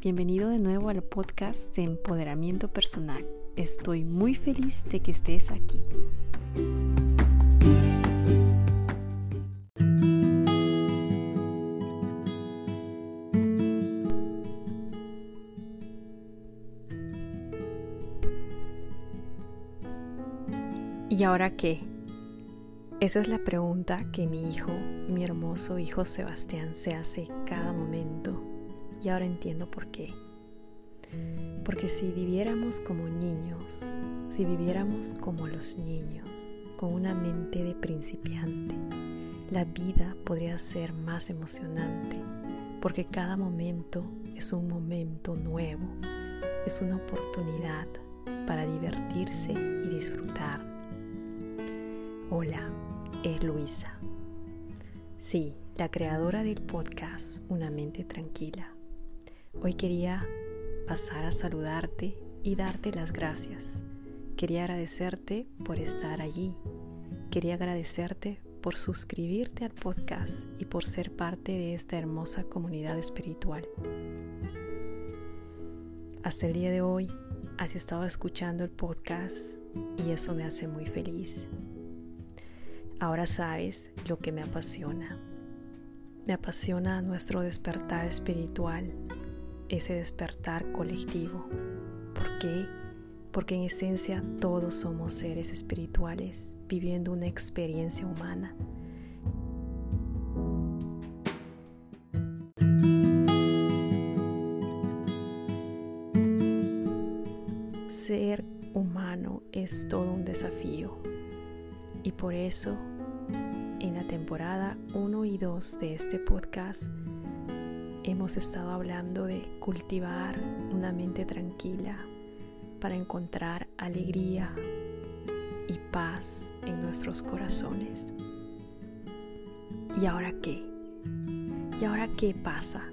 bienvenido de nuevo al podcast de empoderamiento personal. Estoy muy feliz de que estés aquí. ¿Y ahora qué? Esa es la pregunta que mi hijo, mi hermoso hijo Sebastián, se hace cada momento. Y ahora entiendo por qué. Porque si viviéramos como niños, si viviéramos como los niños, con una mente de principiante, la vida podría ser más emocionante, porque cada momento es un momento nuevo, es una oportunidad para divertirse y disfrutar Hola, es Luisa. Sí, la creadora del podcast Una mente tranquila. Hoy quería pasar a saludarte y darte las gracias. Quería agradecerte por estar allí. Quería agradecerte por suscribirte al podcast y por ser parte de esta hermosa comunidad espiritual. Hasta el día de hoy has estado escuchando el podcast y eso me hace muy feliz Ahora sabes lo que me apasiona. Me apasiona nuestro despertar espiritual, ese despertar colectivo. ¿Por qué? Porque en esencia todos somos seres espirituales viviendo una experiencia humana. Ser humano es todo un desafío y por eso, en la temporada 1 y 2 de este podcast, hemos estado hablando de cultivar una mente tranquila para encontrar alegría y paz en nuestros corazones. ¿Y ahora qué? ¿Y ahora qué pasa?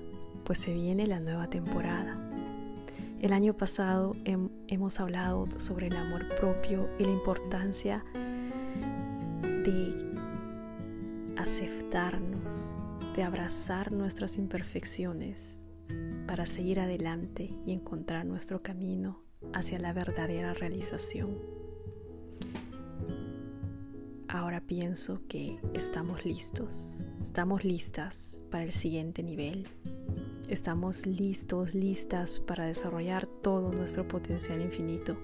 Pues se viene la nueva temporada. El año pasado hemos hablado sobre el amor propio y la importancia de aceptarnos, de abrazar nuestras imperfecciones para seguir adelante y encontrar nuestro camino hacia la verdadera realización. Ahora pienso que estamos listos, estamos listas para el siguiente nivel. Estamos listos, listas para desarrollar todo nuestro potencial infinito,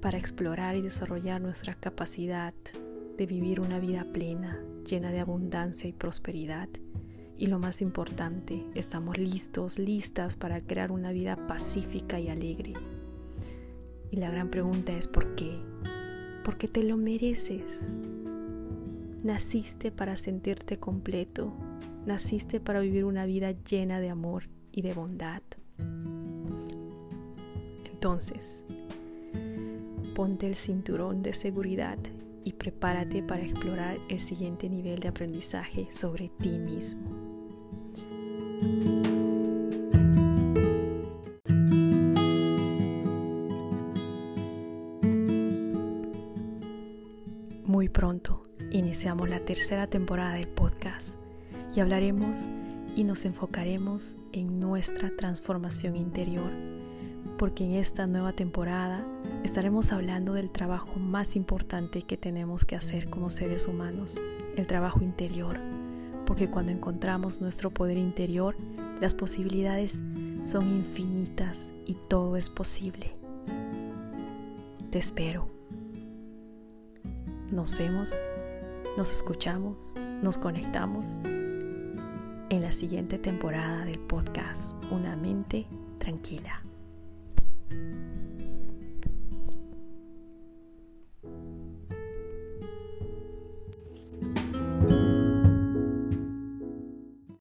para explorar y desarrollar nuestra capacidad de vivir una vida plena, llena de abundancia y prosperidad. Y lo más importante, estamos listos, listas para crear una vida pacífica y alegre. Y la gran pregunta es ¿por qué? Porque te lo mereces. Naciste para sentirte completo. Naciste para vivir una vida llena de amor y de bondad. Entonces, ponte el cinturón de seguridad y prepárate para explorar el siguiente nivel de aprendizaje sobre ti mismo. Muy pronto iniciamos la tercera temporada del podcast y hablaremos y nos enfocaremos en nuestra transformación interior, porque en esta nueva temporada estaremos hablando del trabajo más importante que tenemos que hacer como seres humanos, el trabajo interior, porque cuando encontramos nuestro poder interior, las posibilidades son infinitas y todo es posible. Te espero. Nos vemos, nos escuchamos, nos conectamos en la siguiente temporada del podcast Una mente tranquila.